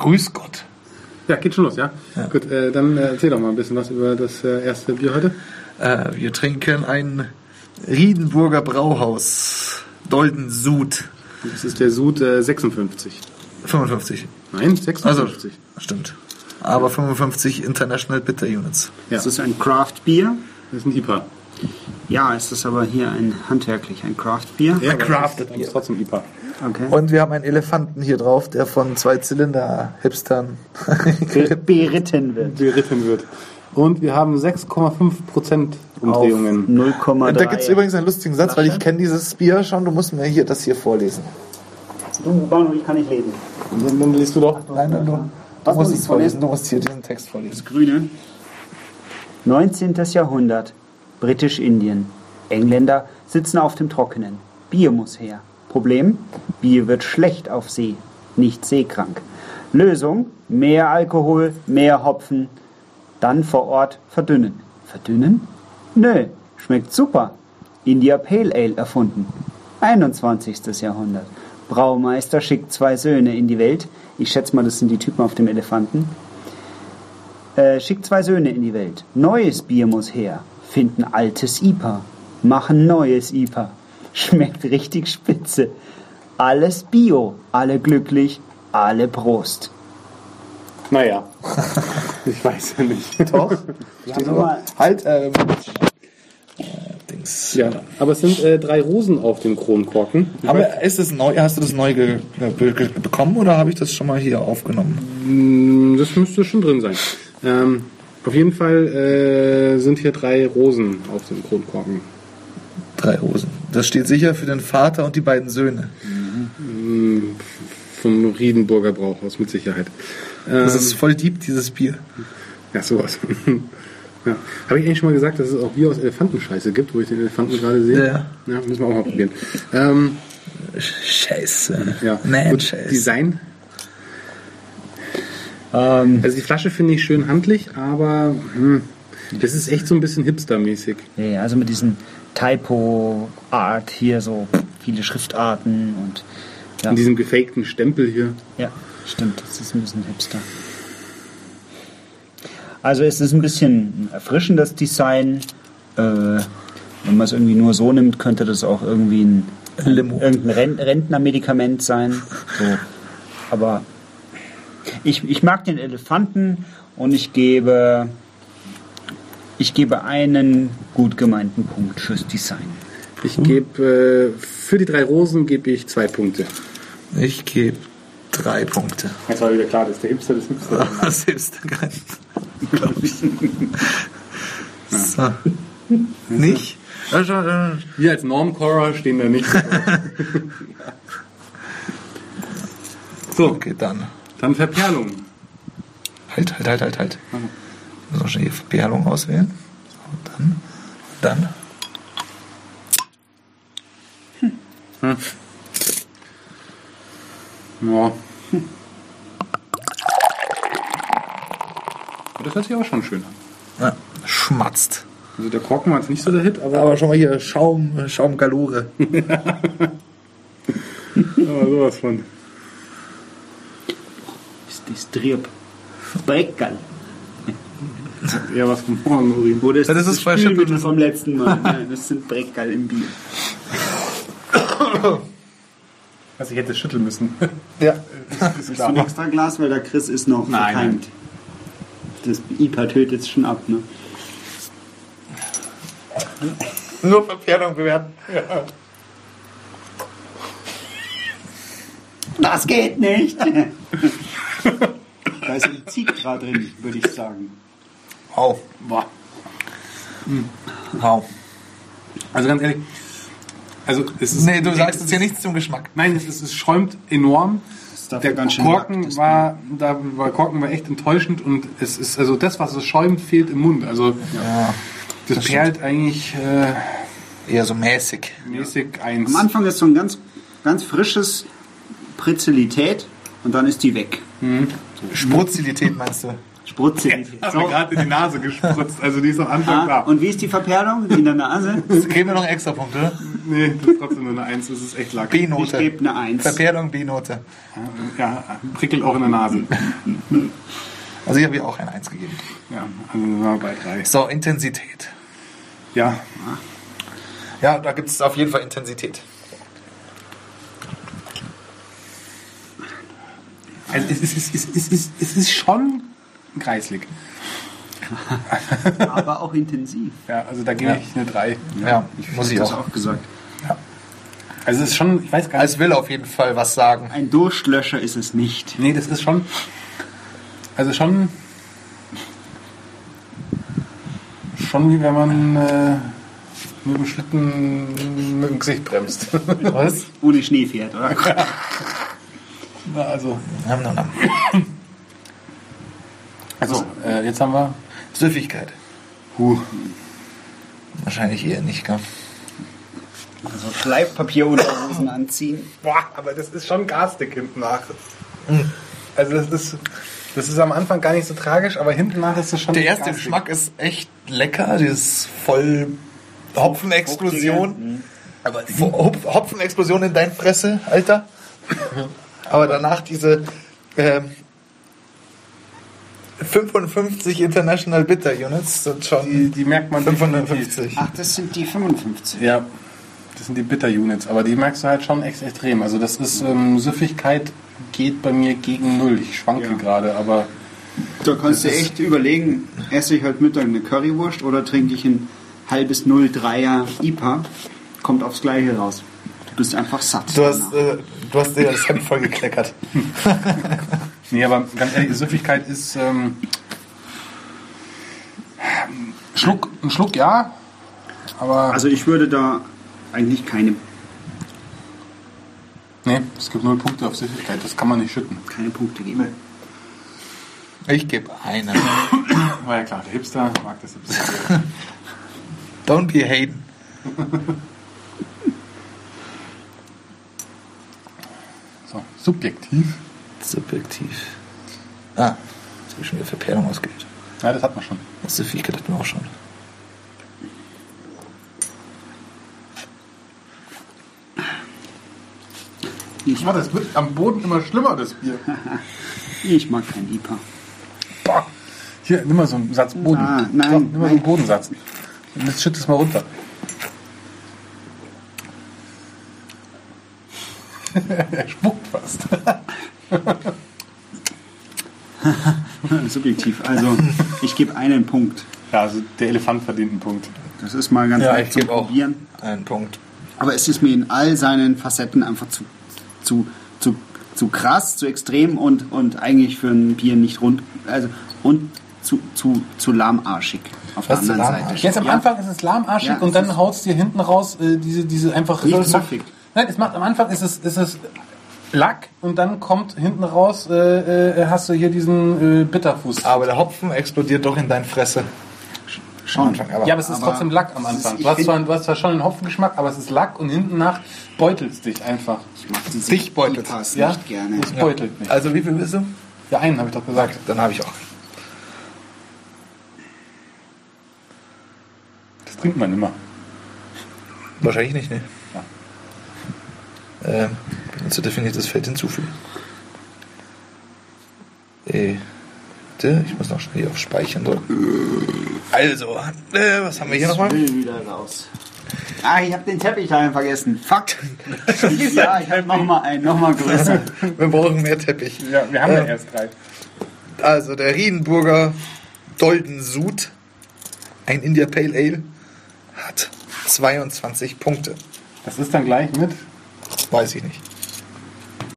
Grüß Gott. Ja, geht schon los, ja? Gut, äh, dann äh, erzähl doch mal ein bisschen was über das äh, erste Bier heute. Äh, wir trinken ein Riedenburger Brauhaus. Dolden Sud. Das ist der Sud äh, 56. 55. Nein, Also, 56. stimmt. Aber 55 International Bitter Units. ja, Das ist ein Craft-Bier. das ist ein IPA. Ja, es ist aber hier ein handwerklich, ein Craft-Bier. Ja, crafted aber ist trotzdem IPA. Okay. Und wir haben einen Elefanten hier drauf, der von zwei Zylinder-Hipstern. beritten wird. Beritten wird. Und wir haben 6,5% Umdrehungen. 0,3. da gibt es übrigens einen lustigen Satz, weil ich kenne dieses Bier schon. Du musst mir hier das hier vorlesen. Du, Bauno, ich kann nicht lesen. Dann, dann liest du doch. Nein, nein, du, du Was musst muss es vorlesen. Du musst hier diesen Text vorlesen. Grüne. 19. Jahrhundert. Britisch-Indien. Engländer sitzen auf dem Trockenen. Bier muss her. Problem? Bier wird schlecht auf See, nicht seekrank. Lösung? Mehr Alkohol, mehr Hopfen. Dann vor Ort verdünnen. Verdünnen? Nö, schmeckt super. India Pale Ale erfunden. 21. Jahrhundert. Braumeister schickt zwei Söhne in die Welt. Ich schätze mal, das sind die Typen auf dem Elefanten. Äh, schickt zwei Söhne in die Welt. Neues Bier muss her. Finden altes IPA. Machen neues IPA. Schmeckt richtig spitze. Alles Bio. Alle glücklich. Alle Prost. Naja. ich weiß ja nicht. Doch. Steht aber- Halt, ähm, äh, Dings. Ja, aber es sind äh, drei Rosen auf dem Kronkorken. Aber ist es neu? Hast du das neu ge ge ge bekommen oder habe ich das schon mal hier aufgenommen? Mm, Das müsste schon drin sein. Ähm, auf jeden Fall äh, sind hier drei Rosen auf dem Kronkorken. Drei Rosen. Das steht sicher für den Vater und die beiden Söhne. Vom Riedenburger Brauhaus mit Sicherheit. Das ist voll deep, dieses Bier. Ja, sowas. ja. Habe ich eigentlich schon mal gesagt, dass es auch Bier aus Elefantenscheiße gibt, wo ich den Elefanten gerade sehe? Ja. Ja, müssen wir auch mal probieren. Ähm, Scheiße. ja, Man, gut, Scheiße. Design. Ähm, Also die Flasche finde ich schön handlich, aber hm, das ist echt so ein bisschen hipstermäßig. ja, also mit diesen Typo-Art hier so viele Schriftarten und ja, In diesem gefakten Stempel hier. ja, stimmt, das ist ein bisschen hipster. Also es ist ein bisschen ein erfrischendes Design. Äh, wenn man es irgendwie nur so nimmt, könnte das auch irgendwie ein Limo. irgendein Ren- Rentnermedikament sein. So. Aber ich, ich mag den Elefanten und ich gebe ich gebe einen gut gemeinten Punkt fürs Design. Ich gebe äh, für die drei Rosen gebe ich zwei Punkte. Ich gebe drei Punkte. Jetzt war wieder klar, dass der Hipster das Hipster Das hilft glaube ich. So. Nicht? Ja, schon, äh, Wir als Normcorer stehen da nicht. so, Okay, dann. Dann Verperlung. Halt, halt, halt, halt, halt. Ich muss auch schnell die Perlung auswählen. So, dann. Dann. Ja. Das hört sich auch schon schön an. Ja, schmatzt. Also der Korken war jetzt nicht so der Hit, aber, Aber schon mal hier Schaum, Schaum Galore. aber sowas von. Ist das Trieb. Breckerl. Ja, was vom Morgenurin. Wo das, Ja, das ist falsch Spülmittel vom letzten Mal. Ja, das sind Breckerl im Bier. Also ich hätte schütteln müssen. Ja. ist Hast du ein extra Glas, weil der Chris ist noch Nein, verkeimt. Das IPA tötet jetzt schon ab, ne? Nur Verperlung bewerten. Das geht nicht! da ist ein Ziegdraht drin, würde ich sagen. Wow. Boah. Wow. Also ganz ehrlich, also es ist. Nee, du sagst jetzt hier nichts zum Geschmack. Nein, es, ist, es schäumt enorm. Der ganz schön Korken war, da war Korken war echt enttäuschend und es ist also das, was es schäumt, fehlt im Mund. Also Ja. das, das perlt eigentlich äh, Eher so mäßig. mäßig eins. Am Anfang ist so ein ganz, ganz frisches Pritzelität und dann ist die weg. Sprutzilität meinst du? Spritzelität. Hat mir gerade in die Nase gespritzt, also die ist am Anfang Ah, da. und wie ist die Verperlung in der Nase? Kriegen wir noch einen extra Punkt, oder? Nee, das ist trotzdem nur eine Eins. Das ist echt Lack. Ich B-Note. gebe eine Eins. Verperlung B-Note. Ja, prickelt auch in der Nase. Also ich habe ihr auch eine 1 gegeben. Ja, also sind wir bei drei. So, Intensität. Ja, Ja, da gibt es auf jeden Fall Intensität. Also es ist, es ist, es ist, es ist schon kreislig. Aber auch intensiv. Ja, also da gebe Ja. ich eine drei. Ja, muss ich das auch. auch gesagt. Also es ist schon, ich weiß gar nicht. Es will auf jeden Fall was sagen. Ein Durstlöscher ist es nicht. Nee, das ist schon. Also schon. Schon wie wenn man äh, mit dem Schlitten mit dem Gesicht bremst. Was? Ohne Schnee fährt, oder? Na, also. Nam, nam, nam. Also, äh, jetzt haben wir. Süffigkeit. Huh. Wahrscheinlich eher nicht, gell? Also Schleifpapierunterhosen anziehen. Boah, aber das ist schon garstig hinten nach. Also das ist. Das ist am Anfang gar nicht so tragisch, aber hinten nach ist es schon. Der erste garstig. Geschmack ist echt lecker. Dieses voll Hopfenexplosion. Aber Hopf- Hopfenexplosion in dein Fresse, Alter. Aber danach diese ähm, 55 International Bitter Units sind schon die, die merkt man definitiv. 550. Ach, das sind die 55. Ja, das sind die Bitter-Units, aber die merkst du halt schon echt extrem. Also das ist, ähm, Süffigkeit geht bei mir gegen Null. Ich schwanke Ja. gerade, aber Da kannst du echt überlegen, esse ich heute Mittag eine Currywurst oder trinke ich ein halbes 0,3er IPA. Kommt aufs Gleiche raus. Du bist einfach satt. Du hast, äh, du hast dir das Hemd voll gekleckert. nee, aber ganz ehrlich, Süffigkeit ist ähm, Schluck, ein Schluck ja, aber Also ich würde da eigentlich keine, nee, es gibt null Punkte auf Süffigkeit, das kann man nicht schütten. keine Punkte geben. Ich gebe einen. War ja klar, der Hipster mag das Hipster. Don't be haten. so, subjektiv. Subjektiv. Ah, jetzt habe ich schon wieder Verperlung ausgewählt. Ja, das hat man schon. Das Süffigkeit hatten wir auch schon. Ich, Ja, das wird am Boden immer schlimmer, das Bier. ich mag kein IPA. Boah. Hier, nimm mal so einen Satz Boden. Ah, nein, Komm, nimm mal so einen nein. Bodensatz. Und jetzt schütt es mal runter. er spuckt Subjektiv. Also ich gebe einen Punkt. Ja, also der Elefant verdient einen Punkt. Das ist mal ganz Ja, leicht ich auch Probieren. einen Punkt. Aber es ist mir in all seinen Facetten einfach zu, zu, zu, zu krass, zu extrem und, und eigentlich für ein Bier nicht rund. Also und zu, zu, zu lahmarschig auf der Was zu anderen? Seite. Jetzt am Ja. Anfang ist es lahmarschig Ja, und es dann haut es dir hinten raus äh, diese, diese einfach. Nicht es macht- süffig. Nein, es macht am Anfang ist es, ist es Lack und dann kommt hinten raus, äh, äh, hast du hier diesen äh, Bitterfuß. Aber der Hopfen explodiert doch in deine Fresse. Schon. Anfang, aber- ja, aber es ist aber trotzdem Lack am ist- Anfang. ich Du hast, zwar, du hast zwar schon einen Hopfengeschmack, aber es ist Lack und hinten nach beutelt es dich einfach. Ich mag diese Dich beutelt. IPAs Ja? nicht gerne. Es beutelt mich. Also wie viel bist du? Ja, einen habe ich doch gesagt. Dann habe ich auch. Das trinkt man immer. Wahrscheinlich nicht, ne? Ähm, benutze definiertes Feld hinzufügen. Äh, ich muss noch schnell hier auf Speichern drücken. Also, äh, was haben wir hier nochmal? will wieder raus. Ah, ich habe den Teppich vergessen. Fuck. ja, ich habe nochmal einen, nochmal größer. Wir brauchen mehr Teppich. Ja, wir haben ja Ähm, erst drei. Also, der Riedenburger Dolden Sud, ein India Pale Ale, hat 22 Punkte. Das ist dann gleich mit. Weiß ich nicht.